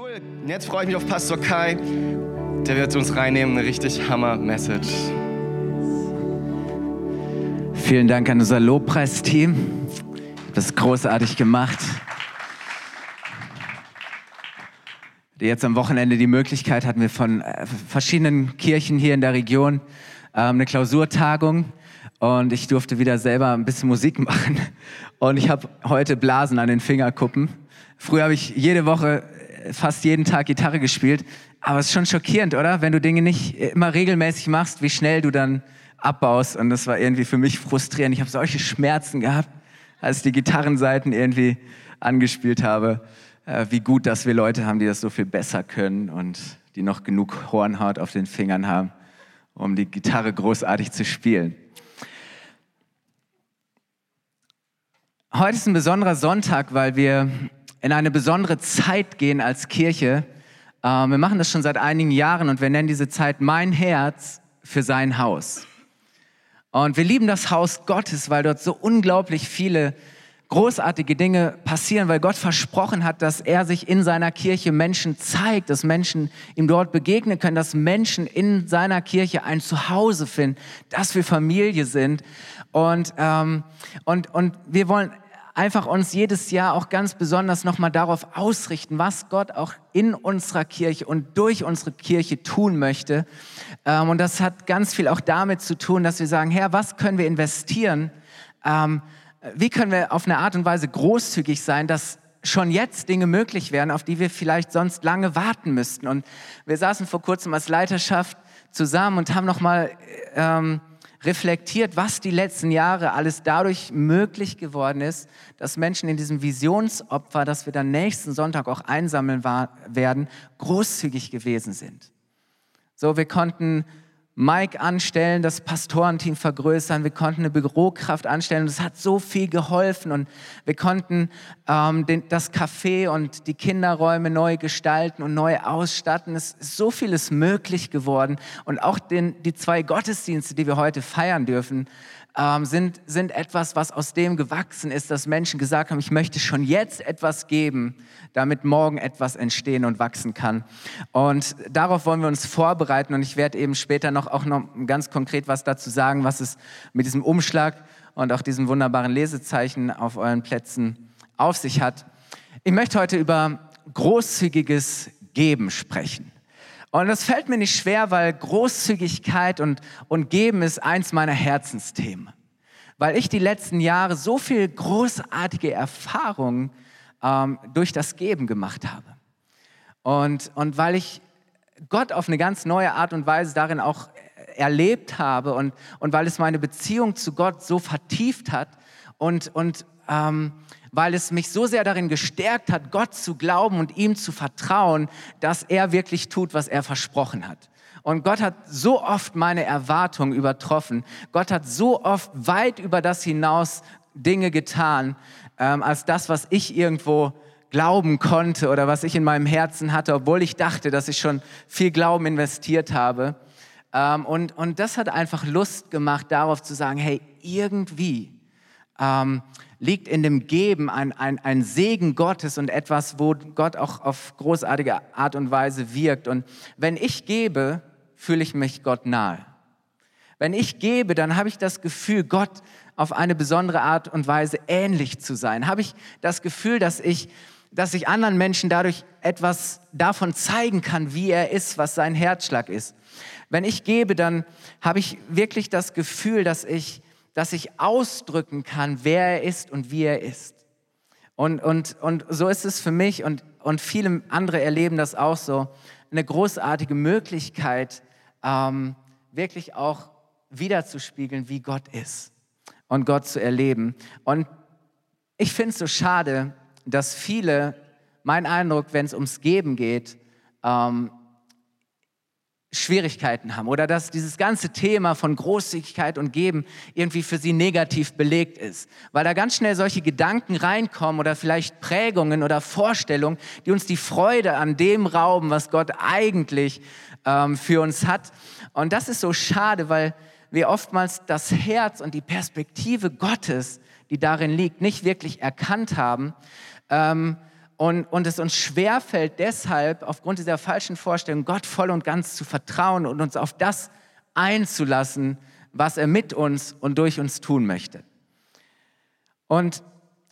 Cool. Jetzt freue ich mich auf Pastor Kai. Der wird uns reinnehmen. Eine richtig Hammer-Message. Vielen Dank an unser Lobpreisteam. Das großartig gemacht. Jetzt am Wochenende die Möglichkeit hatten wir von äh, verschiedenen Kirchen hier in der Region ähm, eine Klausurtagung und ich durfte wieder selber ein bisschen Musik machen und ich habe heute Blasen an den Fingerkuppen. Früher habe ich jede Woche fast jeden Tag Gitarre gespielt. Aber es ist schon schockierend, oder? Wenn du Dinge nicht immer regelmäßig machst, wie schnell du dann abbaust. Und das war irgendwie für mich frustrierend. Ich habe solche Schmerzen gehabt, als ich die Gitarrenseiten irgendwie angespielt habe. Äh, wie gut, dass wir Leute haben, die das so viel besser können und die noch genug Hornhaut auf den Fingern haben, um die Gitarre großartig zu spielen. Heute ist ein besonderer Sonntag, weil wir in eine besondere Zeit gehen als Kirche. Ähm, wir machen das schon seit einigen Jahren und wir nennen diese Zeit Mein Herz für sein Haus. Und wir lieben das Haus Gottes, weil dort so unglaublich viele großartige Dinge passieren, weil Gott versprochen hat, dass er sich in seiner Kirche Menschen zeigt, dass Menschen ihm dort begegnen können, dass Menschen in seiner Kirche ein Zuhause finden, dass wir Familie sind. Und, ähm, und, und wir wollen einfach uns jedes Jahr auch ganz besonders nochmal darauf ausrichten, was Gott auch in unserer Kirche und durch unsere Kirche tun möchte. Ähm, und das hat ganz viel auch damit zu tun, dass wir sagen, Herr, was können wir investieren? Ähm, wie können wir auf eine Art und Weise großzügig sein, dass schon jetzt Dinge möglich werden, auf die wir vielleicht sonst lange warten müssten. Und wir saßen vor kurzem als Leiterschaft zusammen und haben nochmal ähm, reflektiert, was die letzten Jahre alles dadurch möglich geworden ist, dass Menschen in diesem Visionsopfer, das wir dann nächsten Sonntag auch einsammeln werden, großzügig gewesen sind. So, wir konnten Mike anstellen, das Pastorenteam vergrößern, wir konnten eine Bürokraft anstellen. Es hat so viel geholfen. Und wir konnten ähm, den, das Café und die Kinderräume neu gestalten und neu ausstatten. Es ist so vieles möglich geworden. Und auch den, die zwei Gottesdienste, die wir heute feiern dürfen, ähm, sind, sind etwas, was aus dem gewachsen ist, dass Menschen gesagt haben, ich möchte schon jetzt etwas geben, damit morgen etwas entstehen und wachsen kann. Und darauf wollen wir uns vorbereiten und ich werde eben später noch auch noch ganz konkret was dazu sagen, was es mit diesem Umschlag und auch diesem wunderbaren Lesezeichen auf euren Plätzen auf sich hat. Ich möchte heute über großzügiges Geben sprechen. Und das fällt mir nicht schwer, weil Großzügigkeit und, und Geben ist eins meiner Herzensthemen. Weil ich die letzten Jahre so viel großartige Erfahrungen ähm, durch das Geben gemacht habe. Und, und weil ich Gott auf eine ganz neue Art und Weise darin auch erlebt habe und, und weil es meine Beziehung zu Gott so vertieft hat und, und ähm, weil es mich so sehr darin gestärkt hat, Gott zu glauben und ihm zu vertrauen, dass er wirklich tut, was er versprochen hat. Und Gott hat so oft meine Erwartungen übertroffen. Gott hat so oft weit über das hinaus Dinge getan, ähm, als das, was ich irgendwo glauben konnte oder was ich in meinem Herzen hatte, obwohl ich dachte, dass ich schon viel Glauben investiert habe. Ähm, und, und das hat einfach Lust gemacht, darauf zu sagen, hey, irgendwie ähm, liegt in dem Geben ein, ein, ein Segen Gottes und etwas, wo Gott auch auf großartige Art und Weise wirkt. Und wenn ich gebe, fühle ich mich Gott nahe. Wenn ich gebe, dann habe ich das Gefühl, Gott auf eine besondere Art und Weise ähnlich zu sein. Habe ich das Gefühl, dass ich, dass ich anderen Menschen dadurch etwas davon zeigen kann, wie er ist, was sein Herzschlag ist. Wenn ich gebe, dann habe ich wirklich das Gefühl, dass ich dass ich ausdrücken kann, wer er ist und wie er ist. Und, und, und so ist es für mich und, und viele andere erleben das auch so, eine großartige Möglichkeit, ähm, wirklich auch wiederzuspiegeln, wie Gott ist und Gott zu erleben. Und ich finde es so schade, dass viele, mein Eindruck, wenn es ums Geben geht, ähm, Schwierigkeiten haben oder dass dieses ganze Thema von Großzügigkeit und Geben irgendwie für sie negativ belegt ist, weil da ganz schnell solche Gedanken reinkommen oder vielleicht Prägungen oder Vorstellungen, die uns die Freude an dem rauben, was Gott eigentlich ähm, für uns hat. Und das ist so schade, weil wir oftmals das Herz und die Perspektive Gottes, die darin liegt, nicht wirklich erkannt haben. Ähm, und, und es uns schwerfällt deshalb, aufgrund dieser falschen Vorstellung, Gott voll und ganz zu vertrauen und uns auf das einzulassen, was er mit uns und durch uns tun möchte. Und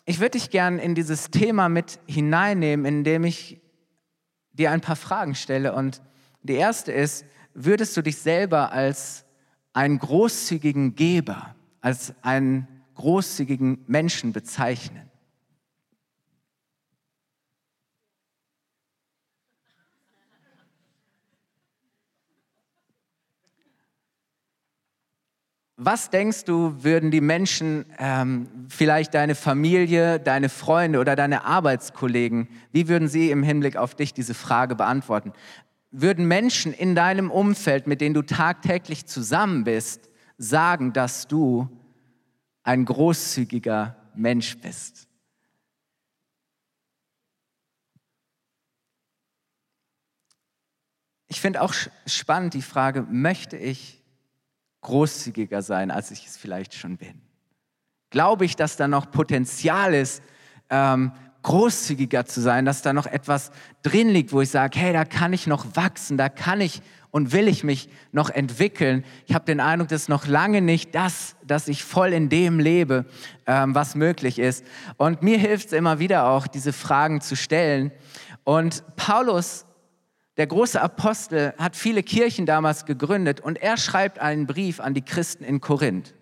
ich würde dich gern in dieses Thema mit hineinnehmen, indem ich dir ein paar Fragen stelle. Und die erste ist, würdest du dich selber als einen großzügigen Geber, als einen großzügigen Menschen bezeichnen? Was denkst du, würden die Menschen, ähm, vielleicht deine Familie, deine Freunde oder deine Arbeitskollegen, wie würden sie im Hinblick auf dich diese Frage beantworten? Würden Menschen in deinem Umfeld, mit denen du tagtäglich zusammen bist, sagen, dass du ein großzügiger Mensch bist? Ich finde auch spannend die Frage, möchte ich großzügiger sein, als ich es vielleicht schon bin? Glaube ich, dass da noch Potenzial ist, ähm, großzügiger zu sein, dass da noch etwas drin liegt, wo ich sage, hey, da kann ich noch wachsen, da kann ich und will ich mich noch entwickeln. Ich habe den Eindruck, das ist noch lange nicht das, dass ich voll in dem lebe, ähm, was möglich ist. Und mir hilft es immer wieder auch, diese Fragen zu stellen. Und Paulus der große Apostel hat viele Kirchen damals gegründet und er schreibt einen Brief an die Christen in Korinth.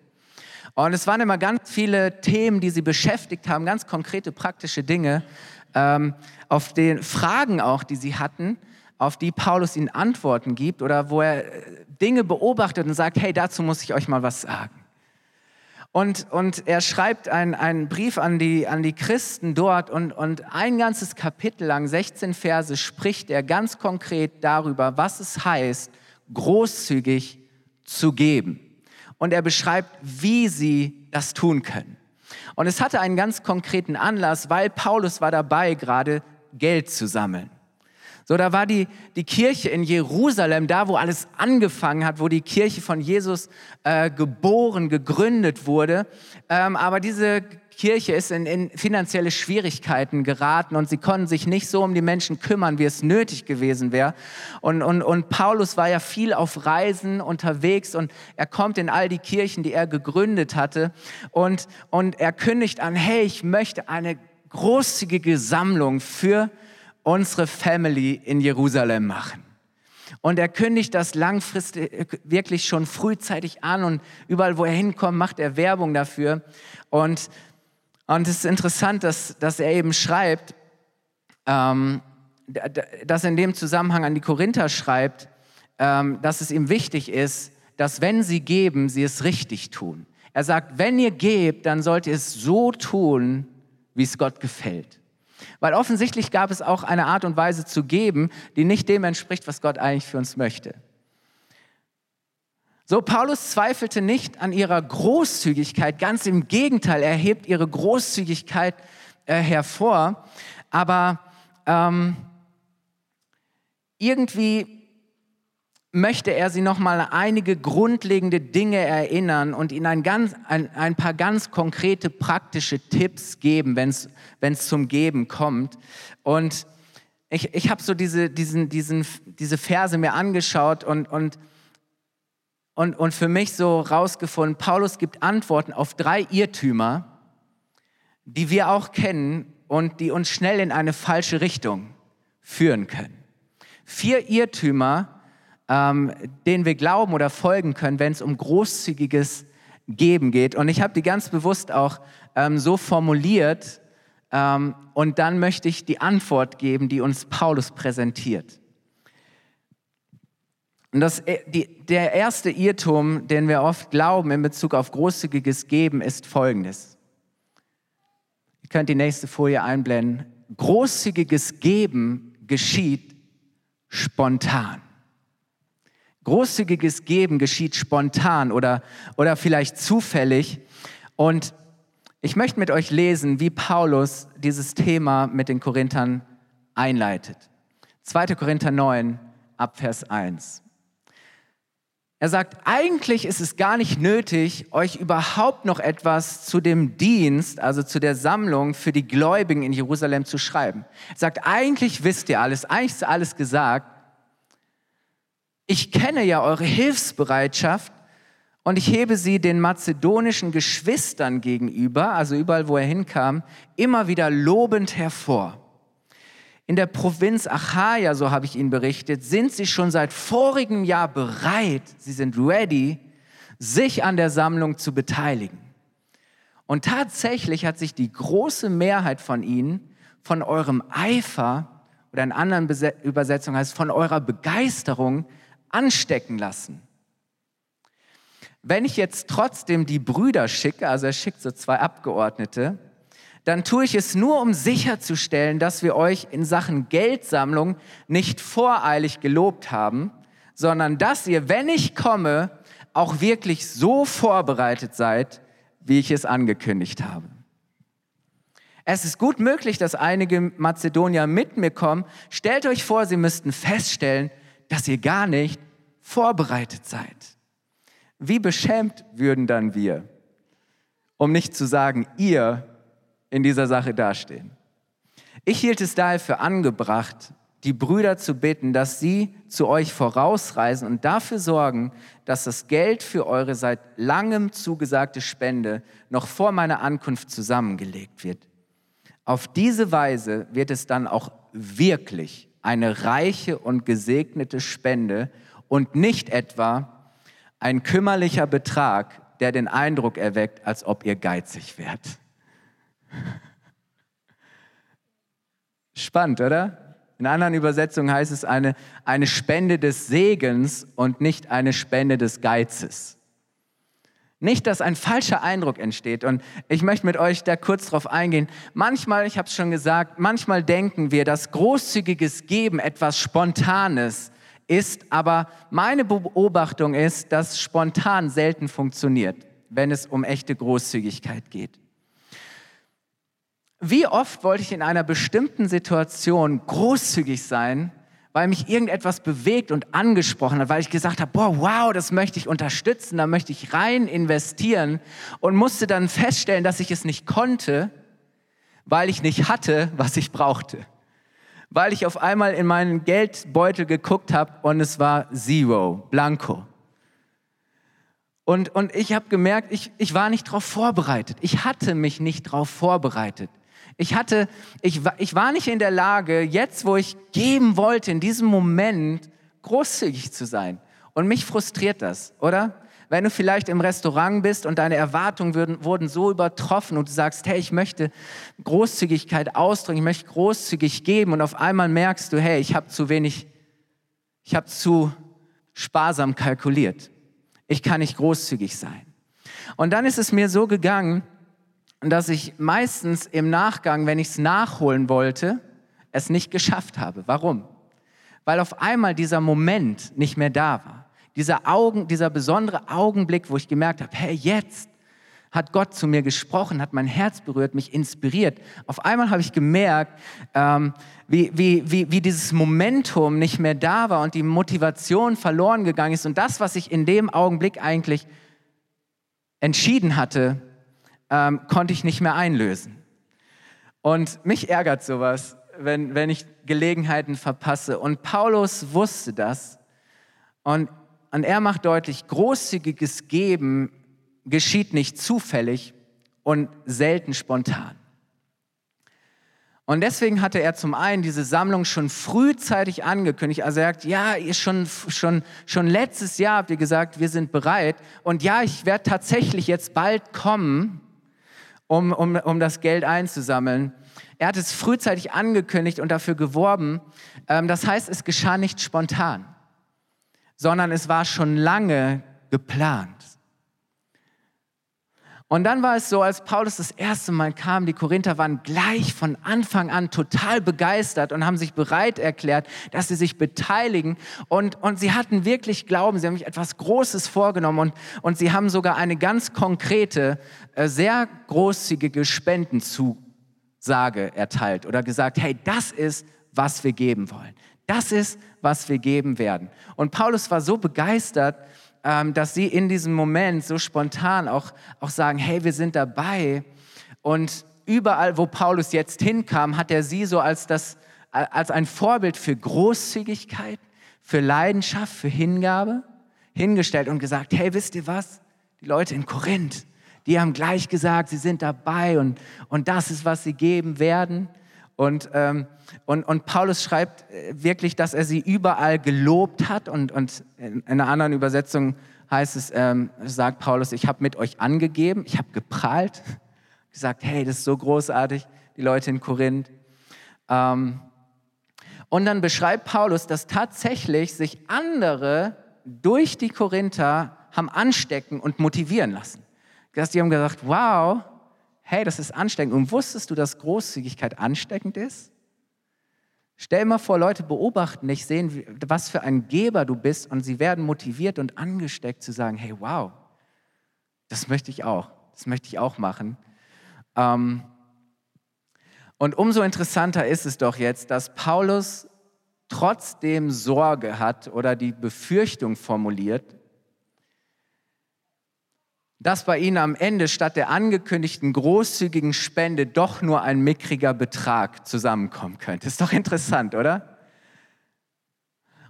Und es waren immer ganz viele Themen, die sie beschäftigt haben, ganz konkrete praktische Dinge, ähm, auf den Fragen auch, die sie hatten, auf die Paulus ihnen Antworten gibt oder wo er äh, Dinge beobachtet und sagt, hey, dazu muss ich euch mal was sagen. Und, und er schreibt einen Brief an die, an die Christen dort und, und ein ganzes Kapitel lang, 16 Verse, spricht er ganz konkret darüber, was es heißt, großzügig zu geben. Und er beschreibt, wie sie das tun können. Und es hatte einen ganz konkreten Anlass, weil Paulus war dabei, gerade Geld zu sammeln. So, da war die, die Kirche in Jerusalem, da wo alles angefangen hat, wo die Kirche von Jesus äh, geboren, gegründet wurde. Ähm, aber diese Kirche ist in, in finanzielle Schwierigkeiten geraten und sie konnten sich nicht so um die Menschen kümmern, wie es nötig gewesen wäre. Und, und, und Paulus war ja viel auf Reisen unterwegs und er kommt in all die Kirchen, die er gegründet hatte und, und er kündigt an, hey, ich möchte eine großzügige Sammlung für unsere Family in Jerusalem machen. Und er kündigt das langfristig äh, wirklich schon frühzeitig an und überall, wo er hinkommt, macht er Werbung dafür. Und, und es ist interessant, dass, dass er eben schreibt, ähm, dass er in dem Zusammenhang an die Korinther schreibt, ähm, dass es ihm wichtig ist, dass wenn sie geben, sie es richtig tun. Er sagt, wenn ihr gebt, dann sollt ihr es so tun, wie es Gott gefällt. Weil offensichtlich gab es auch eine Art und Weise zu geben, die nicht dem entspricht, was Gott eigentlich für uns möchte. So, Paulus zweifelte nicht an ihrer Großzügigkeit, ganz im Gegenteil, er hebt ihre Großzügigkeit äh, hervor, aber ähm, irgendwie möchte er sie noch mal einige grundlegende Dinge erinnern und ihnen ein, ganz, ein, ein paar ganz konkrete praktische Tipps geben, wenn es zum Geben kommt. Und ich, ich habe so diese, diesen, diesen, diese Verse mir angeschaut und, und, und, und für mich so rausgefunden, Paulus gibt Antworten auf drei Irrtümer, die wir auch kennen und die uns schnell in eine falsche Richtung führen können. Vier Irrtümer, ähm, denen wir glauben oder folgen können, wenn es um großzügiges Geben geht. Und ich habe die ganz bewusst auch ähm, so formuliert. Ähm, und dann möchte ich die Antwort geben, die uns Paulus präsentiert. Und das, äh, die, der erste Irrtum, den wir oft glauben in Bezug auf großzügiges Geben, ist folgendes. Ihr könnt die nächste Folie einblenden. Großzügiges Geben geschieht spontan. Großzügiges Geben geschieht spontan oder, oder vielleicht zufällig. Und ich möchte mit euch lesen, wie Paulus dieses Thema mit den Korinthern einleitet. 2. Korinther 9 ab Vers 1. Er sagt, eigentlich ist es gar nicht nötig, euch überhaupt noch etwas zu dem Dienst, also zu der Sammlung für die Gläubigen in Jerusalem zu schreiben. Er sagt, eigentlich wisst ihr alles, eigentlich ist alles gesagt. Ich kenne ja eure Hilfsbereitschaft und ich hebe sie den mazedonischen Geschwistern gegenüber, also überall, wo er hinkam, immer wieder lobend hervor. In der Provinz Achaia, so habe ich Ihnen berichtet, sind sie schon seit vorigem Jahr bereit, sie sind ready, sich an der Sammlung zu beteiligen. Und tatsächlich hat sich die große Mehrheit von ihnen von eurem Eifer oder in anderen Übersetzungen heißt von eurer Begeisterung anstecken lassen. Wenn ich jetzt trotzdem die Brüder schicke, also er schickt so zwei Abgeordnete, dann tue ich es nur, um sicherzustellen, dass wir euch in Sachen Geldsammlung nicht voreilig gelobt haben, sondern dass ihr, wenn ich komme, auch wirklich so vorbereitet seid, wie ich es angekündigt habe. Es ist gut möglich, dass einige Mazedonier mit mir kommen. Stellt euch vor, sie müssten feststellen, dass ihr gar nicht vorbereitet seid. Wie beschämt würden dann wir, um nicht zu sagen ihr, in dieser Sache dastehen. Ich hielt es daher für angebracht, die Brüder zu bitten, dass sie zu euch vorausreisen und dafür sorgen, dass das Geld für eure seit langem zugesagte Spende noch vor meiner Ankunft zusammengelegt wird. Auf diese Weise wird es dann auch wirklich eine reiche und gesegnete Spende und nicht etwa ein kümmerlicher Betrag, der den Eindruck erweckt, als ob ihr geizig wärt. Spannend, oder? In anderen Übersetzungen heißt es eine, eine Spende des Segens und nicht eine Spende des Geizes. Nicht, dass ein falscher Eindruck entsteht. Und ich möchte mit euch da kurz drauf eingehen. Manchmal, ich habe es schon gesagt, manchmal denken wir, dass großzügiges Geben etwas Spontanes ist, aber meine Beobachtung ist, dass spontan selten funktioniert, wenn es um echte Großzügigkeit geht. Wie oft wollte ich in einer bestimmten Situation großzügig sein, weil mich irgendetwas bewegt und angesprochen hat, weil ich gesagt habe, boah, wow, das möchte ich unterstützen, da möchte ich rein investieren und musste dann feststellen, dass ich es nicht konnte, weil ich nicht hatte, was ich brauchte. Weil ich auf einmal in meinen Geldbeutel geguckt habe und es war Zero, Blanco. Und, und ich habe gemerkt, ich, ich war nicht darauf vorbereitet. Ich hatte mich nicht darauf vorbereitet. Ich hatte, ich, ich war nicht in der Lage, jetzt, wo ich geben wollte, in diesem Moment großzügig zu sein. Und mich frustriert das, oder? Wenn du vielleicht im Restaurant bist und deine Erwartungen würden, wurden so übertroffen und du sagst, hey, ich möchte Großzügigkeit ausdrücken, ich möchte großzügig geben und auf einmal merkst du, hey, ich habe zu wenig, ich habe zu sparsam kalkuliert. Ich kann nicht großzügig sein. Und dann ist es mir so gegangen, dass ich meistens im Nachgang, wenn ich es nachholen wollte, es nicht geschafft habe. Warum? Weil auf einmal dieser Moment nicht mehr da war. Dieser, Augen, dieser besondere Augenblick, wo ich gemerkt habe, hey, jetzt hat Gott zu mir gesprochen, hat mein Herz berührt, mich inspiriert. Auf einmal habe ich gemerkt, ähm, wie, wie, wie, wie dieses Momentum nicht mehr da war und die Motivation verloren gegangen ist. Und das, was ich in dem Augenblick eigentlich entschieden hatte, ähm, konnte ich nicht mehr einlösen. Und mich ärgert sowas, wenn, wenn ich Gelegenheiten verpasse. Und Paulus wusste das. Und, und er macht deutlich, großzügiges Geben geschieht nicht zufällig und selten spontan. Und deswegen hatte er zum einen diese Sammlung schon frühzeitig angekündigt. Also er sagt, ja, ihr schon, schon, schon letztes Jahr habt ihr gesagt, wir sind bereit. Und ja, ich werde tatsächlich jetzt bald kommen um, um, um das Geld einzusammeln. Er hat es frühzeitig angekündigt und dafür geworben. Ähm, das heißt, es geschah nicht spontan, sondern es war schon lange geplant. Und dann war es so, als Paulus das erste Mal kam, die Korinther waren gleich von Anfang an total begeistert und haben sich bereit erklärt, dass sie sich beteiligen. Und, und sie hatten wirklich Glauben, sie haben sich etwas Großes vorgenommen und, und sie haben sogar eine ganz konkrete, sehr großzügige Spendenzusage erteilt oder gesagt, hey, das ist, was wir geben wollen. Das ist, was wir geben werden. Und Paulus war so begeistert, ähm, dass sie in diesem Moment so spontan auch, auch sagen, hey, wir sind dabei. Und überall, wo Paulus jetzt hinkam, hat er sie so als, das, als ein Vorbild für Großzügigkeit, für Leidenschaft, für Hingabe hingestellt und gesagt, hey, wisst ihr was? Die Leute in Korinth, die haben gleich gesagt, sie sind dabei und, und das ist, was sie geben werden. Und, ähm, und, und Paulus schreibt äh, wirklich, dass er sie überall gelobt hat. Und, und in einer anderen Übersetzung heißt es, ähm, sagt Paulus, ich habe mit euch angegeben, ich habe geprahlt, gesagt, hey, das ist so großartig, die Leute in Korinth. Ähm, und dann beschreibt Paulus, dass tatsächlich sich andere durch die Korinther haben anstecken und motivieren lassen. Dass die haben gesagt, wow, hey, das ist ansteckend. Und wusstest du, dass Großzügigkeit ansteckend ist? Stell dir mal vor, Leute beobachten dich, sehen, was für ein Geber du bist und sie werden motiviert und angesteckt zu sagen, hey, wow, das möchte ich auch, das möchte ich auch machen. Ähm, und umso interessanter ist es doch jetzt, dass Paulus trotzdem Sorge hat oder die Befürchtung formuliert, dass bei ihnen am Ende statt der angekündigten großzügigen Spende doch nur ein mickriger Betrag zusammenkommen könnte. Ist doch interessant, oder?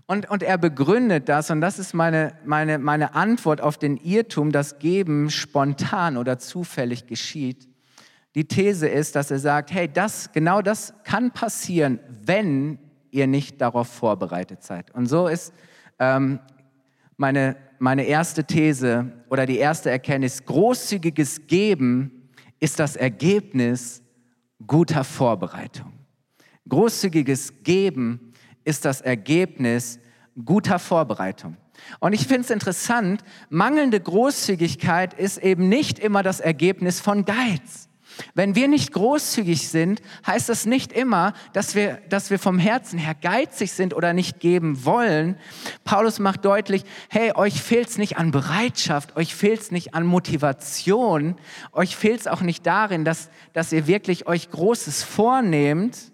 Und, und er begründet das, und das ist meine, meine, meine Antwort auf den Irrtum, dass Geben spontan oder zufällig geschieht. Die These ist, dass er sagt, hey, das, genau das kann passieren, wenn ihr nicht darauf vorbereitet seid. Und so ist ähm, meine, meine erste These oder die erste Erkenntnis, großzügiges Geben ist das Ergebnis guter Vorbereitung. Großzügiges Geben ist das Ergebnis guter Vorbereitung. Und ich finde es interessant, mangelnde Großzügigkeit ist eben nicht immer das Ergebnis von Geiz. Wenn wir nicht großzügig sind, heißt das nicht immer, dass wir, dass wir vom Herzen her geizig sind oder nicht geben wollen. Paulus macht deutlich, hey, euch fehlt es nicht an Bereitschaft, euch fehlt es nicht an Motivation, euch fehlt es auch nicht darin, dass, dass ihr wirklich euch Großes vornehmt.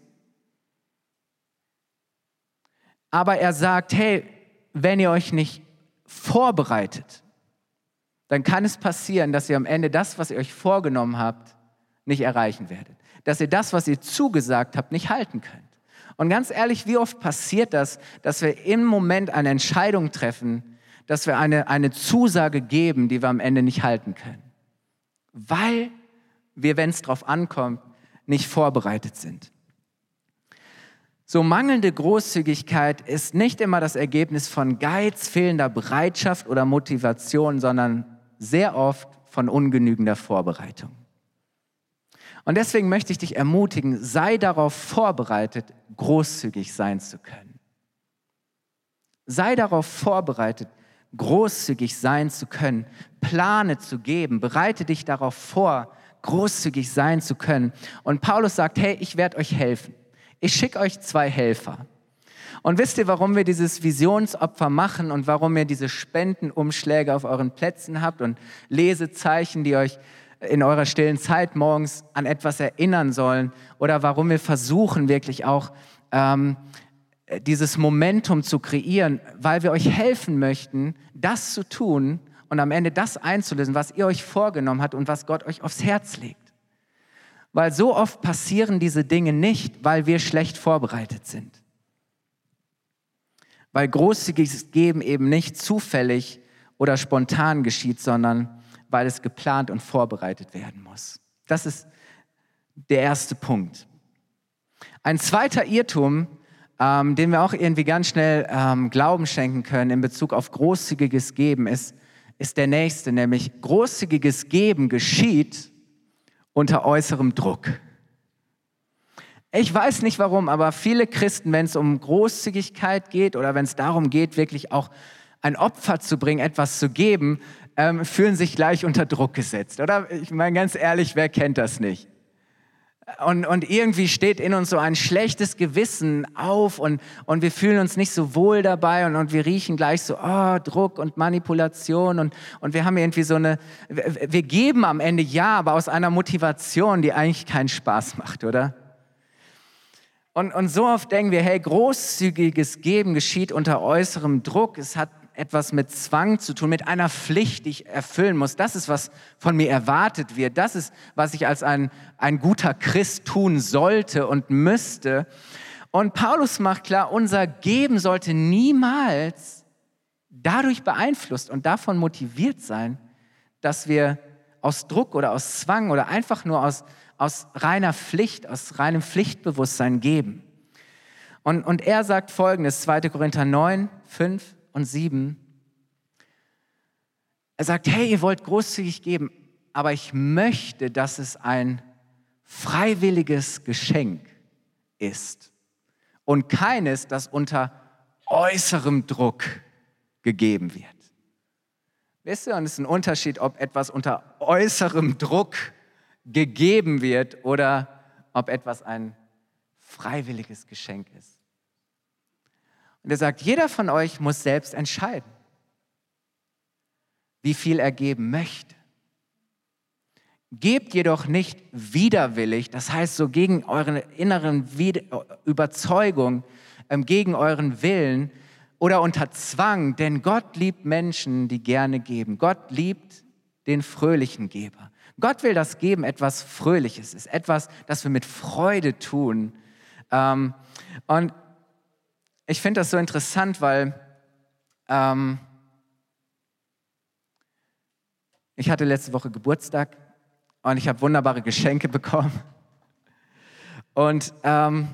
Aber er sagt, hey, wenn ihr euch nicht vorbereitet, dann kann es passieren, dass ihr am Ende das, was ihr euch vorgenommen habt, nicht erreichen werdet. Dass ihr das, was ihr zugesagt habt, nicht halten könnt. Und ganz ehrlich, wie oft passiert das, dass wir im Moment eine Entscheidung treffen, dass wir eine, eine Zusage geben, die wir am Ende nicht halten können? Weil wir, wenn es drauf ankommt, nicht vorbereitet sind. So mangelnde Großzügigkeit ist nicht immer das Ergebnis von Geiz, fehlender Bereitschaft oder Motivation, sondern sehr oft von ungenügender Vorbereitung. Und deswegen möchte ich dich ermutigen, sei darauf vorbereitet, großzügig sein zu können. Sei darauf vorbereitet, großzügig sein zu können, Plane zu geben, bereite dich darauf vor, großzügig sein zu können. Und Paulus sagt, hey, ich werde euch helfen. Ich schicke euch zwei Helfer. Und wisst ihr, warum wir dieses Visionsopfer machen und warum ihr diese Spendenumschläge auf euren Plätzen habt und Lesezeichen, die euch in eurer stillen Zeit morgens an etwas erinnern sollen oder warum wir versuchen wirklich auch ähm, dieses Momentum zu kreieren, weil wir euch helfen möchten, das zu tun und am Ende das einzulösen, was ihr euch vorgenommen habt und was Gott euch aufs Herz legt. Weil so oft passieren diese Dinge nicht, weil wir schlecht vorbereitet sind. Weil großzügiges Geben eben nicht zufällig oder spontan geschieht, sondern weil es geplant und vorbereitet werden muss. Das ist der erste Punkt. Ein zweiter Irrtum, ähm, den wir auch irgendwie ganz schnell ähm, Glauben schenken können in Bezug auf großzügiges Geben, ist, ist der nächste, nämlich großzügiges Geben geschieht unter äußerem Druck. Ich weiß nicht warum, aber viele Christen, wenn es um Großzügigkeit geht oder wenn es darum geht, wirklich auch ein Opfer zu bringen, etwas zu geben, ähm, fühlen sich gleich unter Druck gesetzt, oder? Ich meine ganz ehrlich, wer kennt das nicht? Und, und irgendwie steht in uns so ein schlechtes Gewissen auf und, und wir fühlen uns nicht so wohl dabei und, und wir riechen gleich so, oh, Druck und Manipulation und, und wir haben irgendwie so eine, wir geben am Ende ja, aber aus einer Motivation, die eigentlich keinen Spaß macht, oder? Und, und so oft denken wir, hey, großzügiges Geben geschieht unter äußerem Druck. Es hat etwas mit Zwang zu tun, mit einer Pflicht, die ich erfüllen muss. Das ist, was von mir erwartet wird. Das ist, was ich als ein, ein guter Christ tun sollte und müsste. Und Paulus macht klar, unser Geben sollte niemals dadurch beeinflusst und davon motiviert sein, dass wir aus Druck oder aus Zwang oder einfach nur aus, aus reiner Pflicht, aus reinem Pflichtbewusstsein geben. Und, und er sagt folgendes, 2. Korinther 9, 5 und 7. Er sagt, hey, ihr wollt großzügig geben, aber ich möchte, dass es ein freiwilliges Geschenk ist und keines, das unter äußerem Druck gegeben wird. Wisst ihr, und es ist ein Unterschied, ob etwas unter äußerem Druck gegeben wird oder ob etwas ein freiwilliges Geschenk ist. Und er sagt, jeder von euch muss selbst entscheiden, wie viel er geben möchte. Gebt jedoch nicht widerwillig, das heißt so gegen euren inneren Überzeugung, ähm, gegen euren Willen oder unter Zwang, denn Gott liebt Menschen, die gerne geben. Gott liebt den fröhlichen Geber. Gott will, dass Geben etwas Fröhliches ist, etwas, das wir mit Freude tun. Ähm, und ich finde das so interessant, weil ähm, ich hatte letzte Woche Geburtstag und ich habe wunderbare Geschenke bekommen. Und, ähm,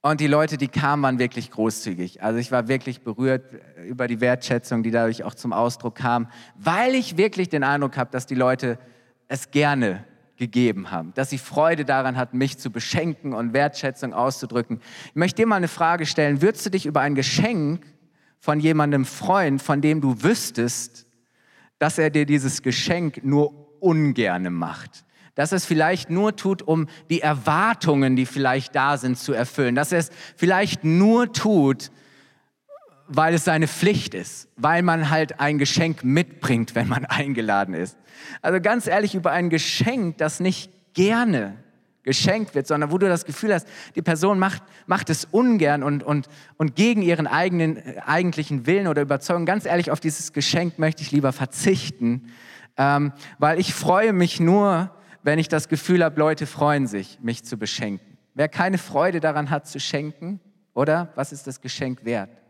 und die Leute, die kamen, waren wirklich großzügig. Also ich war wirklich berührt über die Wertschätzung, die dadurch auch zum Ausdruck kam, weil ich wirklich den Eindruck habe, dass die Leute es gerne gegeben haben, dass sie Freude daran hatten, mich zu beschenken und Wertschätzung auszudrücken. Ich möchte dir mal eine Frage stellen. Würdest du dich über ein Geschenk von jemandem freuen, von dem du wüsstest, dass er dir dieses Geschenk nur ungerne macht. Dass er es vielleicht nur tut, um die Erwartungen, die vielleicht da sind, zu erfüllen. Dass er es vielleicht nur tut, weil es seine Pflicht ist, weil man halt ein Geschenk mitbringt, wenn man eingeladen ist. Also ganz ehrlich, über ein Geschenk, das nicht gerne geschenkt wird, sondern wo du das Gefühl hast, die Person macht, macht es ungern und, und, und gegen ihren eigenen, eigentlichen Willen oder Überzeugung. Ganz ehrlich, auf dieses Geschenk möchte ich lieber verzichten, ähm, weil ich freue mich nur, wenn ich das Gefühl habe, Leute freuen sich, mich zu beschenken. Wer keine Freude daran hat zu schenken, oder? Was ist das Geschenk wert?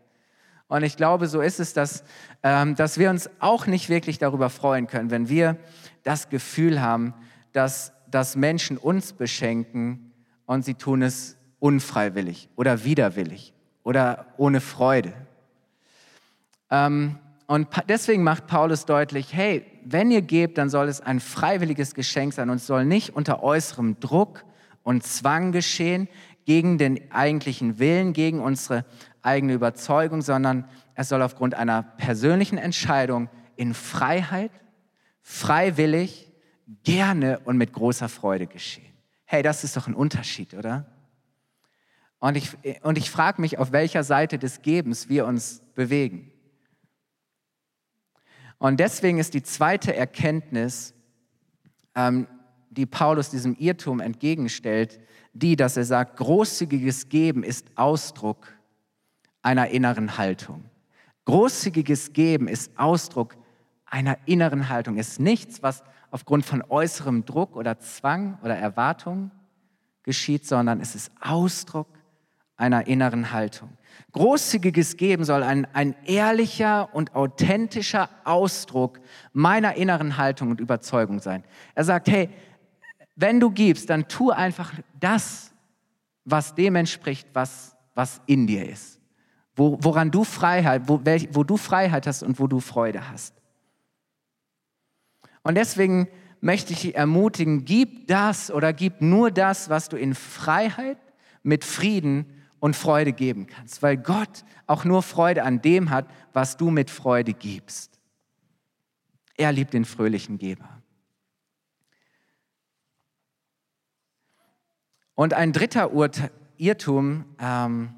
Und ich glaube, so ist es, dass, ähm, dass wir uns auch nicht wirklich darüber freuen können, wenn wir das Gefühl haben, dass, dass Menschen uns beschenken und sie tun es unfreiwillig oder widerwillig oder ohne Freude. Ähm, und deswegen macht Paulus deutlich, hey, wenn ihr gebt, dann soll es ein freiwilliges Geschenk sein und soll nicht unter äußerem Druck und Zwang geschehen, gegen den eigentlichen Willen, gegen unsere eigene Überzeugung, sondern es soll aufgrund einer persönlichen Entscheidung in Freiheit, freiwillig, gerne und mit großer Freude geschehen. Hey, das ist doch ein Unterschied, oder? Und ich, und ich frage mich, auf welcher Seite des Gebens wir uns bewegen. Und deswegen ist die zweite Erkenntnis, ähm, die Paulus diesem Irrtum entgegenstellt, die, dass er sagt, großzügiges Geben ist Ausdruck einer inneren Haltung. Großzügiges Geben ist Ausdruck einer inneren Haltung, ist nichts, was aufgrund von äußerem Druck oder Zwang oder Erwartung geschieht, sondern es ist Ausdruck einer inneren Haltung. Großzügiges Geben soll ein, ein ehrlicher und authentischer Ausdruck meiner inneren Haltung und Überzeugung sein. Er sagt, hey, wenn du gibst, dann tu einfach das, was dem entspricht, was, was in dir ist. Wo, woran du Freiheit, wo, wo du Freiheit hast und wo du Freude hast. Und deswegen möchte ich dich ermutigen, gib das oder gib nur das, was du in Freiheit, mit Frieden und Freude geben kannst, weil Gott auch nur Freude an dem hat, was du mit Freude gibst. Er liebt den fröhlichen Geber. Und ein dritter Irrtum, ähm,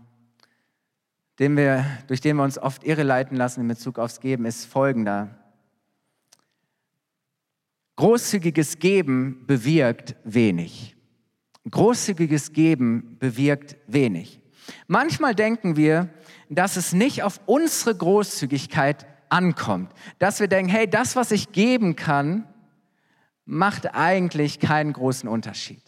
den wir, durch den wir uns oft irreleiten lassen in Bezug aufs Geben, ist folgender. Großzügiges Geben bewirkt wenig. Großzügiges Geben bewirkt wenig. Manchmal denken wir, dass es nicht auf unsere Großzügigkeit ankommt. Dass wir denken, hey, das, was ich geben kann, macht eigentlich keinen großen Unterschied.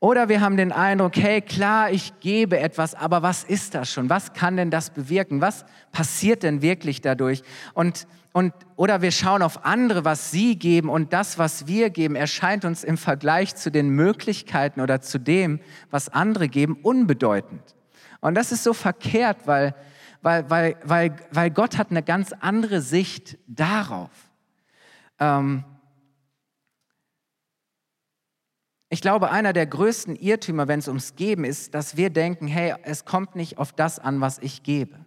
Oder wir haben den Eindruck, hey, klar, ich gebe etwas, aber was ist das schon? Was kann denn das bewirken? Was passiert denn wirklich dadurch? Und, und, oder wir schauen auf andere, was sie geben und das, was wir geben, erscheint uns im Vergleich zu den Möglichkeiten oder zu dem, was andere geben, unbedeutend. Und das ist so verkehrt, weil, weil, weil, weil, weil Gott hat eine ganz andere Sicht darauf. Ähm, Ich glaube, einer der größten Irrtümer, wenn es ums Geben ist, dass wir denken, hey, es kommt nicht auf das an, was ich gebe.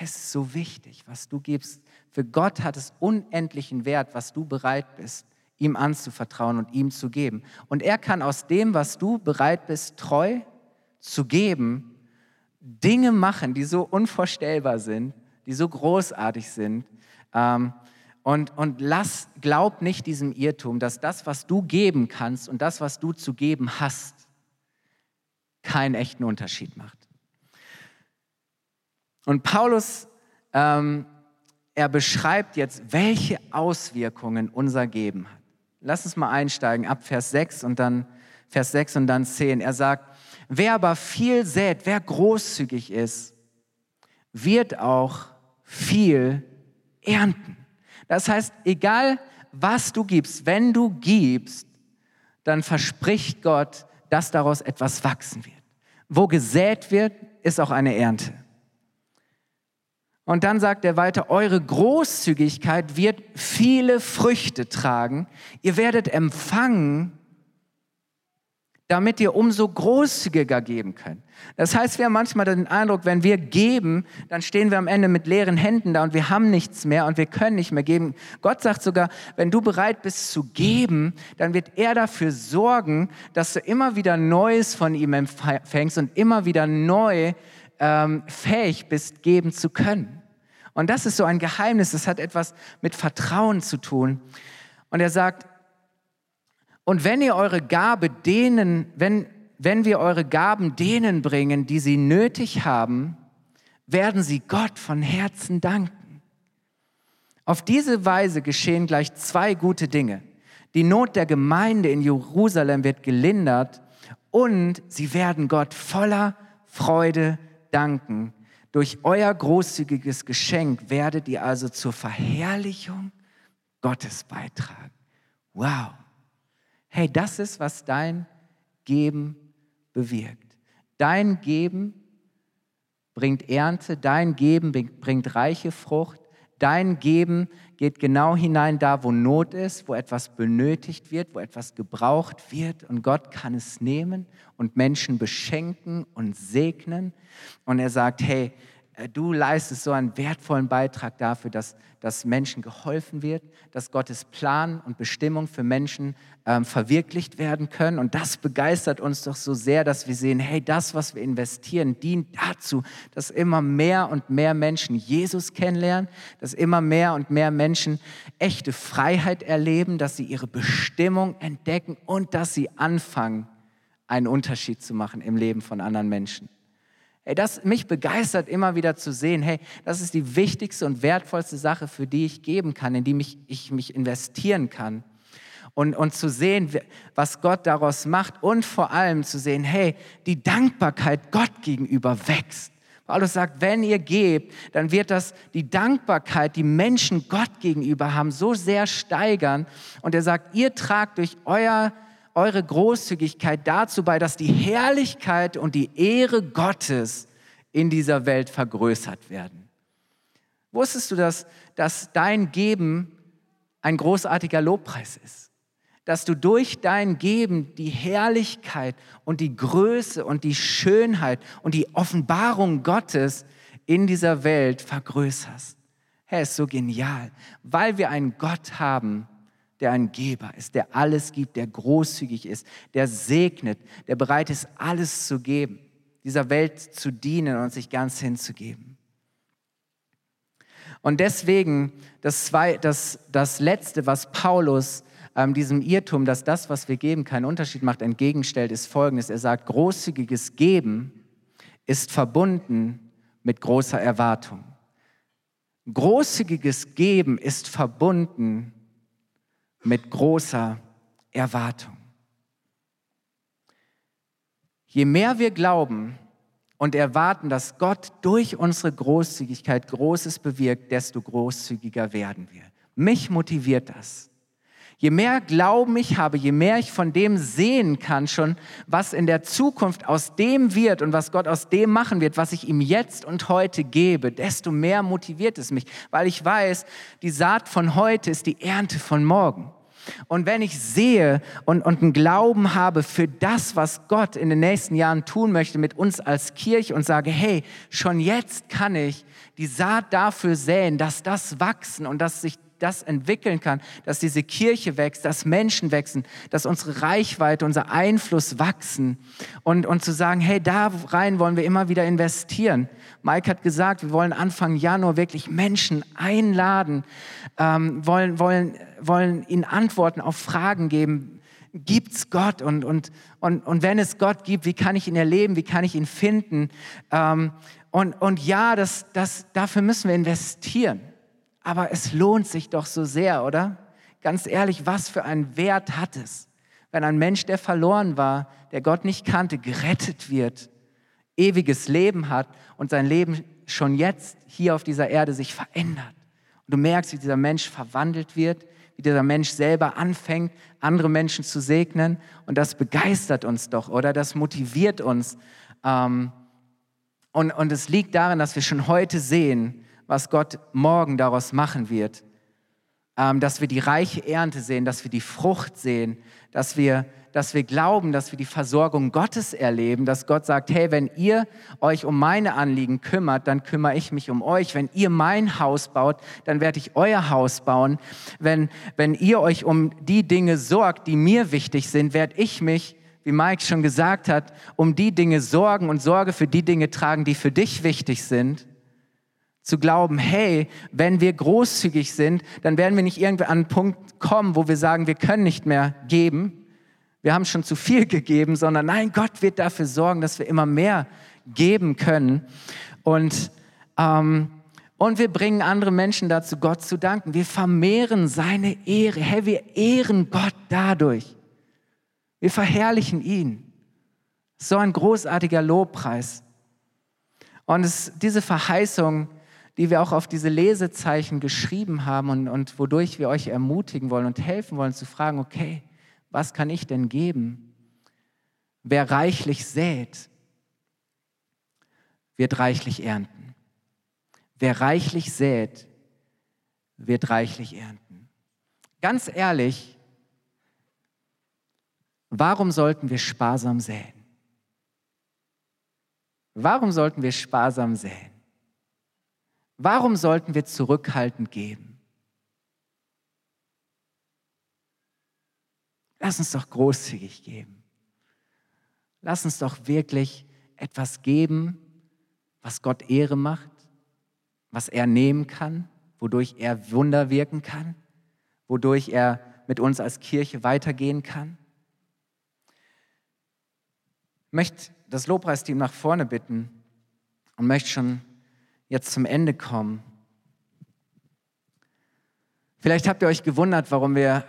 Es ist so wichtig, was du gibst. Für Gott hat es unendlichen Wert, was du bereit bist, ihm anzuvertrauen und ihm zu geben. Und er kann aus dem, was du bereit bist, treu zu geben, Dinge machen, die so unvorstellbar sind, die so großartig sind. Ähm, und, und lass, glaub nicht diesem Irrtum, dass das, was du geben kannst und das, was du zu geben hast, keinen echten Unterschied macht. Und Paulus, ähm, er beschreibt jetzt, welche Auswirkungen unser Geben hat. Lass uns mal einsteigen ab Vers 6 und dann Vers 6 und dann 10. Er sagt, wer aber viel sät, wer großzügig ist, wird auch viel ernten. Das heißt, egal was du gibst, wenn du gibst, dann verspricht Gott, dass daraus etwas wachsen wird. Wo gesät wird, ist auch eine Ernte. Und dann sagt er weiter, eure Großzügigkeit wird viele Früchte tragen. Ihr werdet empfangen, damit ihr umso großzügiger geben könnt. Das heißt, wir haben manchmal den Eindruck, wenn wir geben, dann stehen wir am Ende mit leeren Händen da und wir haben nichts mehr und wir können nicht mehr geben. Gott sagt sogar, wenn du bereit bist zu geben, dann wird er dafür sorgen, dass du immer wieder Neues von ihm empfängst und immer wieder neu ähm, fähig bist, geben zu können. Und das ist so ein Geheimnis, das hat etwas mit Vertrauen zu tun. Und er sagt, und wenn ihr eure Gabe denen, wenn, wenn wir eure Gaben denen bringen, die sie nötig haben, werden sie Gott von Herzen danken. Auf diese Weise geschehen gleich zwei gute Dinge. Die Not der Gemeinde in Jerusalem wird gelindert und sie werden Gott voller Freude danken. Durch euer großzügiges Geschenk werdet ihr also zur Verherrlichung Gottes beitragen. Wow. Hey, das ist, was dein Geben bewirkt. Dein Geben bringt Ernte, dein Geben bringt reiche Frucht, dein Geben geht genau hinein da, wo Not ist, wo etwas benötigt wird, wo etwas gebraucht wird. Und Gott kann es nehmen und Menschen beschenken und segnen. Und er sagt, hey, du leistest so einen wertvollen Beitrag dafür, dass, dass Menschen geholfen wird, dass Gottes Plan und Bestimmung für Menschen ähm, verwirklicht werden können. Und das begeistert uns doch so sehr, dass wir sehen, hey, das, was wir investieren, dient dazu, dass immer mehr und mehr Menschen Jesus kennenlernen, dass immer mehr und mehr Menschen echte Freiheit erleben, dass sie ihre Bestimmung entdecken und dass sie anfangen, einen Unterschied zu machen im Leben von anderen Menschen. Hey, das mich begeistert immer wieder zu sehen, hey, das ist die wichtigste und wertvollste Sache, für die ich geben kann, in die mich, ich mich investieren kann. Und, und zu sehen, was Gott daraus macht und vor allem zu sehen, hey, die Dankbarkeit Gott gegenüber wächst. Paulus sagt, wenn ihr gebt, dann wird das die Dankbarkeit, die Menschen Gott gegenüber haben, so sehr steigern. Und er sagt, ihr tragt durch euer eure Großzügigkeit dazu bei, dass die Herrlichkeit und die Ehre Gottes in dieser Welt vergrößert werden. Wusstest du, dass, dass dein Geben ein großartiger Lobpreis ist? Dass du durch dein Geben die Herrlichkeit und die Größe und die Schönheit und die Offenbarung Gottes in dieser Welt vergrößerst. Herr, ist so genial, weil wir einen Gott haben, der ein Geber ist, der alles gibt, der großzügig ist, der segnet, der bereit ist, alles zu geben, dieser Welt zu dienen und sich ganz hinzugeben. Und deswegen das, zwei, das, das Letzte, was Paulus ähm, diesem Irrtum, dass das, was wir geben, keinen Unterschied macht, entgegenstellt, ist folgendes. Er sagt, großzügiges Geben ist verbunden mit großer Erwartung. Großzügiges Geben ist verbunden mit großer Erwartung. Je mehr wir glauben und erwarten, dass Gott durch unsere Großzügigkeit Großes bewirkt, desto großzügiger werden wir. Mich motiviert das. Je mehr Glauben ich habe, je mehr ich von dem sehen kann schon, was in der Zukunft aus dem wird und was Gott aus dem machen wird, was ich ihm jetzt und heute gebe, desto mehr motiviert es mich, weil ich weiß, die Saat von heute ist die Ernte von morgen. Und wenn ich sehe und, und einen Glauben habe für das, was Gott in den nächsten Jahren tun möchte mit uns als Kirche und sage, hey, schon jetzt kann ich die Saat dafür säen, dass das wachsen und dass sich das entwickeln kann, dass diese Kirche wächst, dass Menschen wachsen, dass unsere Reichweite, unser Einfluss wachsen und, und zu sagen, hey, da rein wollen wir immer wieder investieren. Mike hat gesagt, wir wollen Anfang Januar wirklich Menschen einladen, ähm, wollen, wollen, wollen ihnen Antworten auf Fragen geben. Gibt's Gott? Und, und, und, und wenn es Gott gibt, wie kann ich ihn erleben? Wie kann ich ihn finden? Ähm, und, und ja, das, das, dafür müssen wir investieren. Aber es lohnt sich doch so sehr, oder? Ganz ehrlich, was für einen Wert hat es, wenn ein Mensch, der verloren war, der Gott nicht kannte, gerettet wird, ewiges Leben hat und sein Leben schon jetzt hier auf dieser Erde sich verändert. Und du merkst, wie dieser Mensch verwandelt wird, wie dieser Mensch selber anfängt, andere Menschen zu segnen. Und das begeistert uns doch, oder? Das motiviert uns. Ähm, und, und es liegt darin, dass wir schon heute sehen, was Gott morgen daraus machen wird. Ähm, dass wir die reiche Ernte sehen, dass wir die Frucht sehen, dass wir, dass wir glauben, dass wir die Versorgung Gottes erleben, dass Gott sagt, hey, wenn ihr euch um meine Anliegen kümmert, dann kümmere ich mich um euch. Wenn ihr mein Haus baut, dann werde ich euer Haus bauen. Wenn, wenn ihr euch um die Dinge sorgt, die mir wichtig sind, werde ich mich wie Mike schon gesagt hat, um die Dinge sorgen und Sorge für die Dinge tragen, die für dich wichtig sind zu glauben, hey, wenn wir großzügig sind, dann werden wir nicht irgendwie an einen Punkt kommen, wo wir sagen, wir können nicht mehr geben. Wir haben schon zu viel gegeben, sondern nein, Gott wird dafür sorgen, dass wir immer mehr geben können. Und, ähm, und wir bringen andere Menschen dazu, Gott zu danken. Wir vermehren seine Ehre. Hey, wir ehren Gott dadurch. Wir verherrlichen ihn. So ein großartiger Lobpreis. Und es, diese Verheißung, die wir auch auf diese Lesezeichen geschrieben haben und, und wodurch wir euch ermutigen wollen und helfen wollen zu fragen, okay, was kann ich denn geben? Wer reichlich sät, wird reichlich ernten. Wer reichlich sät, wird reichlich ernten. Ganz ehrlich, warum sollten wir sparsam säen? Warum sollten wir sparsam säen? Warum sollten wir zurückhaltend geben? Lass uns doch großzügig geben. Lass uns doch wirklich etwas geben, was Gott Ehre macht, was er nehmen kann, wodurch er Wunder wirken kann, wodurch er mit uns als Kirche weitergehen kann. Ich möchte das Lobpreisteam nach vorne bitten und möchte schon jetzt zum Ende kommen. Vielleicht habt ihr euch gewundert, warum wir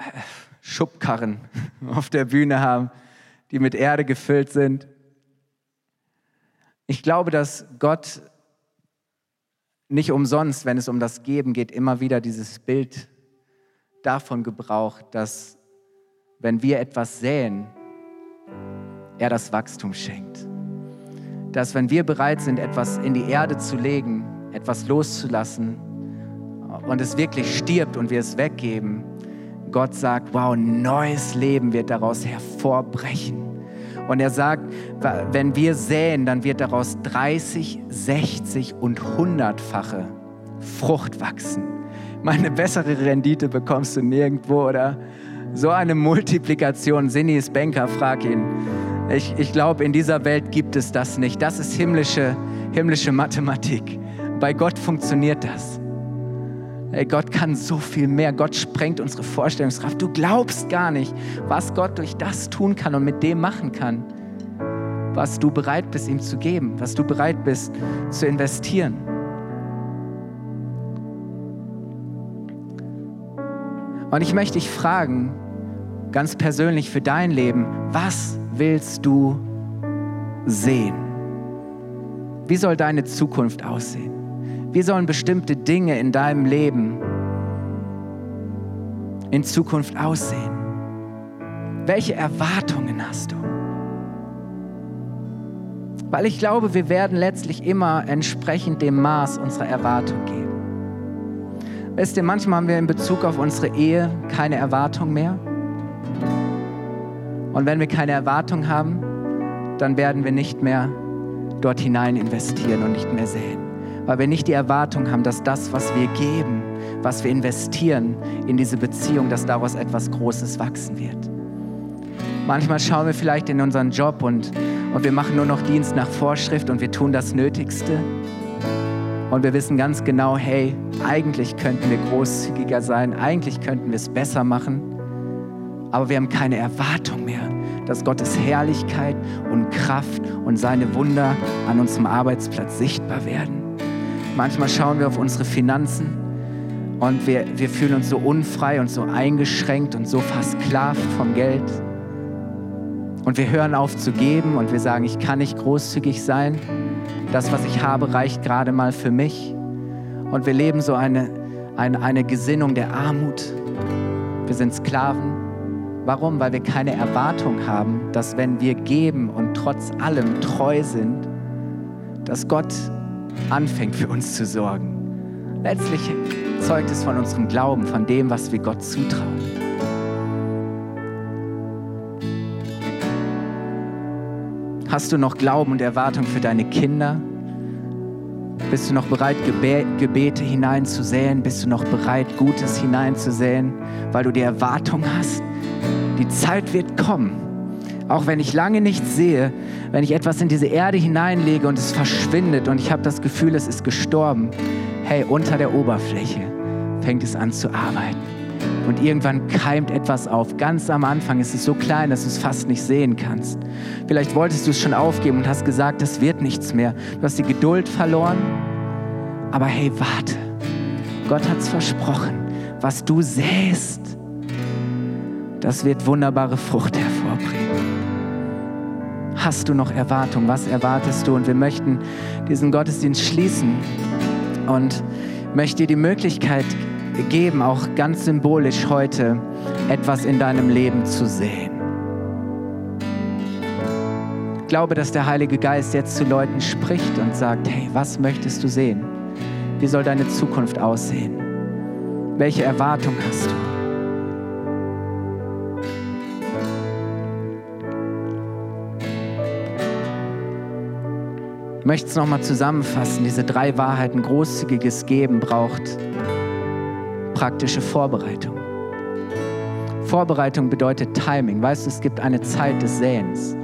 Schubkarren auf der Bühne haben, die mit Erde gefüllt sind. Ich glaube, dass Gott nicht umsonst, wenn es um das Geben geht, immer wieder dieses Bild davon gebraucht, dass wenn wir etwas säen, er das Wachstum schenkt dass wenn wir bereit sind, etwas in die Erde zu legen, etwas loszulassen und es wirklich stirbt und wir es weggeben, Gott sagt, wow, neues Leben wird daraus hervorbrechen. Und er sagt, wenn wir säen, dann wird daraus 30, 60 und 100-fache Frucht wachsen. Meine bessere Rendite bekommst du nirgendwo, oder? So eine Multiplikation. Sinni ist Banker, frag ihn. Ich, ich glaube, in dieser Welt gibt es das nicht. Das ist himmlische, himmlische Mathematik. Bei Gott funktioniert das. Ey, Gott kann so viel mehr. Gott sprengt unsere Vorstellungskraft. Du glaubst gar nicht, was Gott durch das tun kann und mit dem machen kann, was du bereit bist, ihm zu geben, was du bereit bist zu investieren. Und ich möchte dich fragen, ganz persönlich für dein Leben, was willst du sehen? Wie soll deine Zukunft aussehen? Wie sollen bestimmte Dinge in deinem Leben in Zukunft aussehen? Welche Erwartungen hast du? Weil ich glaube, wir werden letztlich immer entsprechend dem Maß unserer Erwartung geben. Wisst ihr, manchmal haben wir in Bezug auf unsere Ehe keine Erwartung mehr. Und wenn wir keine Erwartung haben, dann werden wir nicht mehr dort hinein investieren und nicht mehr sehen weil wir nicht die Erwartung haben, dass das, was wir geben, was wir investieren in diese Beziehung, dass daraus etwas Großes wachsen wird. Manchmal schauen wir vielleicht in unseren Job und, und wir machen nur noch Dienst nach Vorschrift und wir tun das Nötigste. Und wir wissen ganz genau, hey, eigentlich könnten wir großzügiger sein, eigentlich könnten wir es besser machen, aber wir haben keine Erwartung mehr, dass Gottes Herrlichkeit und Kraft und seine Wunder an unserem Arbeitsplatz sichtbar werden. Manchmal schauen wir auf unsere Finanzen und wir, wir fühlen uns so unfrei und so eingeschränkt und so versklavt vom Geld. Und wir hören auf zu geben und wir sagen, ich kann nicht großzügig sein. Das, was ich habe, reicht gerade mal für mich. Und wir leben so eine, eine, eine Gesinnung der Armut. Wir sind Sklaven. Warum? Weil wir keine Erwartung haben, dass wenn wir geben und trotz allem treu sind, dass Gott anfängt für uns zu sorgen. Letztlich zeugt es von unserem Glauben, von dem, was wir Gott zutrauen. Hast du noch Glauben und Erwartung für deine Kinder? Bist du noch bereit, Gebete hineinzusäen? Bist du noch bereit, Gutes hineinzusäen, weil du die Erwartung hast? Die Zeit wird kommen auch wenn ich lange nichts sehe, wenn ich etwas in diese Erde hineinlege und es verschwindet und ich habe das Gefühl, es ist gestorben, hey, unter der Oberfläche fängt es an zu arbeiten. Und irgendwann keimt etwas auf. Ganz am Anfang ist es so klein, dass du es fast nicht sehen kannst. Vielleicht wolltest du es schon aufgeben und hast gesagt, es wird nichts mehr. Du hast die Geduld verloren. Aber hey, warte. Gott hat es versprochen. Was du säst, das wird wunderbare Frucht hervorbringen hast du noch Erwartung? Was erwartest du? Und wir möchten diesen Gottesdienst schließen und möchte dir die Möglichkeit geben, auch ganz symbolisch heute etwas in deinem Leben zu sehen. Ich glaube, dass der Heilige Geist jetzt zu Leuten spricht und sagt, hey, was möchtest du sehen? Wie soll deine Zukunft aussehen? Welche Erwartung hast du? Möchte es nochmal zusammenfassen. Diese drei Wahrheiten, großzügiges Geben braucht praktische Vorbereitung. Vorbereitung bedeutet Timing. Weißt du, es gibt eine Zeit des Säens.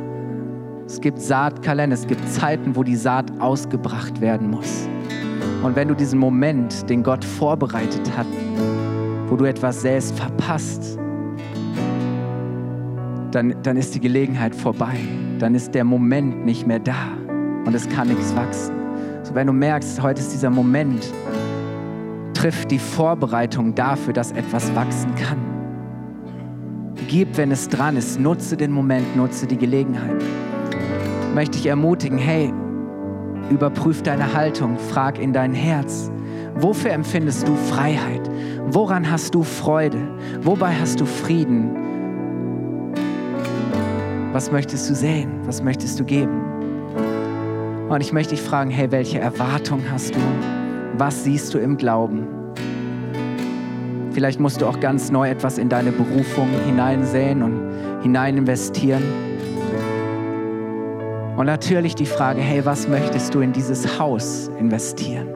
Es gibt Saatkalender, es gibt Zeiten, wo die Saat ausgebracht werden muss. Und wenn du diesen Moment, den Gott vorbereitet hat, wo du etwas säst, verpasst, dann, dann ist die Gelegenheit vorbei. Dann ist der Moment nicht mehr da und es kann nichts wachsen. So, wenn du merkst, heute ist dieser Moment, trifft die Vorbereitung dafür, dass etwas wachsen kann. Gib, wenn es dran ist, nutze den Moment, nutze die Gelegenheit. Möchte ich ermutigen, hey, überprüf deine Haltung, frag in dein Herz, wofür empfindest du Freiheit? Woran hast du Freude? Wobei hast du Frieden? Was möchtest du sehen? Was möchtest du geben? Und ich möchte dich fragen, hey, welche Erwartung hast du? Was siehst du im Glauben? Vielleicht musst du auch ganz neu etwas in deine Berufung hineinsäen und hinein investieren. Und natürlich die Frage, hey, was möchtest du in dieses Haus investieren?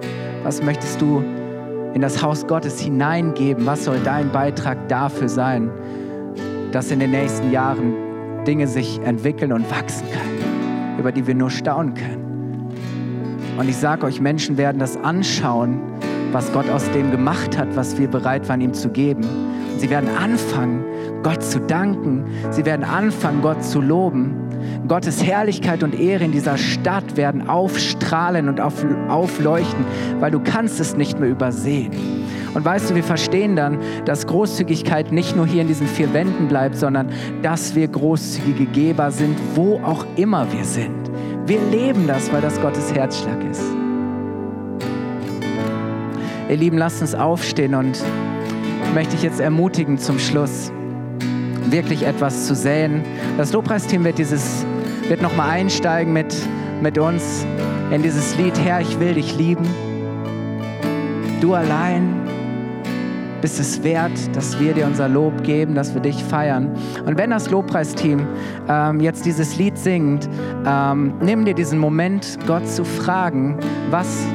Was möchtest du in das Haus Gottes hineingeben? Was soll dein Beitrag dafür sein, dass in den nächsten Jahren Dinge sich entwickeln und wachsen können, über die wir nur staunen können? Und ich sage euch, Menschen werden das anschauen was Gott aus dem gemacht hat, was wir bereit waren, ihm zu geben. Und sie werden anfangen, Gott zu danken. Sie werden anfangen, Gott zu loben. Gottes Herrlichkeit und Ehre in dieser Stadt werden aufstrahlen und auf, aufleuchten, weil du kannst es nicht mehr übersehen. Und weißt du, wir verstehen dann, dass Großzügigkeit nicht nur hier in diesen vier Wänden bleibt, sondern dass wir großzügige Geber sind, wo auch immer wir sind. Wir leben das, weil das Gottes Herzschlag ist. Ihr Lieben, lasst uns aufstehen und möchte ich jetzt ermutigen zum Schluss, wirklich etwas zu säen. Das Lobpreisteam wird dieses wird noch einsteigen mit, mit uns in dieses Lied Herr, ich will dich lieben. Du allein bist es wert, dass wir dir unser Lob geben, dass wir dich feiern. Und wenn das Lobpreisteam ähm, jetzt dieses Lied singt, ähm, nimm dir diesen Moment, Gott zu fragen, was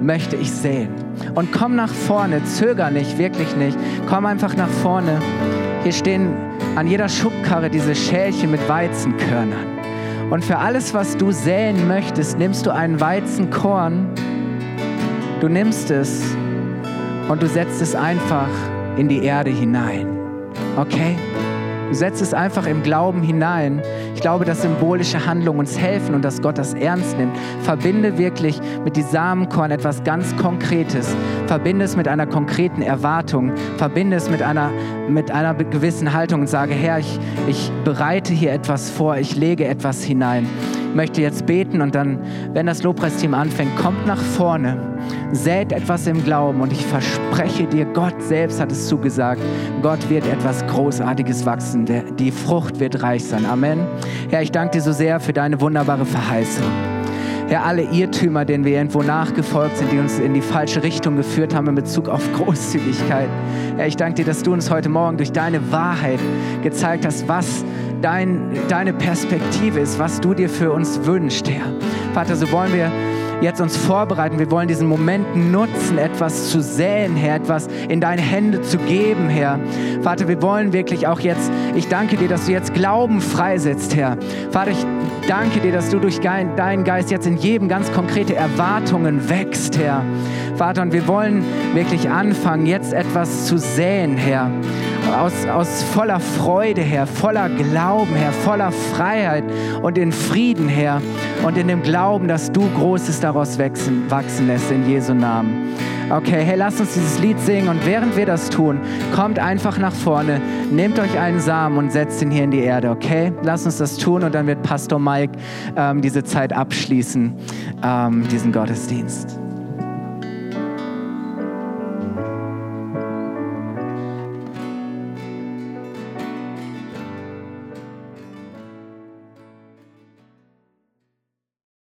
möchte ich sehen? Und komm nach vorne, zöger nicht, wirklich nicht. Komm einfach nach vorne. Hier stehen an jeder Schubkarre diese Schälchen mit Weizenkörnern. Und für alles, was du säen möchtest, nimmst du einen Weizenkorn, du nimmst es und du setzt es einfach in die Erde hinein. Okay? Du setzt es einfach im Glauben hinein. Ich glaube, dass symbolische Handlungen uns helfen und dass Gott das ernst nimmt. Verbinde wirklich mit diesem Samenkorn etwas ganz Konkretes. Verbinde es mit einer konkreten Erwartung. Verbinde es mit einer, mit einer gewissen Haltung und sage, Herr, ich, ich bereite hier etwas vor, ich lege etwas hinein. Ich möchte jetzt beten und dann, wenn das Lobpreisteam anfängt, kommt nach vorne, sät etwas im Glauben und ich verspreche dir, Gott selbst hat es zugesagt, Gott wird etwas Großartiges wachsen, die Frucht wird reich sein. Amen. Herr, ich danke dir so sehr für deine wunderbare Verheißung. Herr, alle Irrtümer, denen wir irgendwo nachgefolgt sind, die uns in die falsche Richtung geführt haben in Bezug auf Großzügigkeit. Herr, ich danke dir, dass du uns heute Morgen durch deine Wahrheit gezeigt hast, was dein, deine Perspektive ist, was du dir für uns wünschst, Herr. Vater, so wollen wir jetzt uns vorbereiten. Wir wollen diesen Moment nutzen, etwas zu säen, Herr, etwas in deine Hände zu geben, Herr. Vater, wir wollen wirklich auch jetzt, ich danke dir, dass du jetzt Glauben freisetzt, Herr. Vater, ich danke dir, dass du durch deinen Geist jetzt in jedem ganz konkrete Erwartungen wächst, Herr. Vater, und wir wollen wirklich anfangen, jetzt etwas zu säen, Herr. Aus, aus voller Freude, Herr, voller Glauben, Herr, voller Freiheit und in Frieden, Herr. Und in dem Glauben, dass du Großes daraus wachsen, wachsen lässt, in Jesu Namen. Okay, hey, lasst uns dieses Lied singen und während wir das tun, kommt einfach nach vorne, nehmt euch einen Samen und setzt ihn hier in die Erde, okay? Lasst uns das tun und dann wird Pastor Mike ähm, diese Zeit abschließen, ähm, diesen Gottesdienst.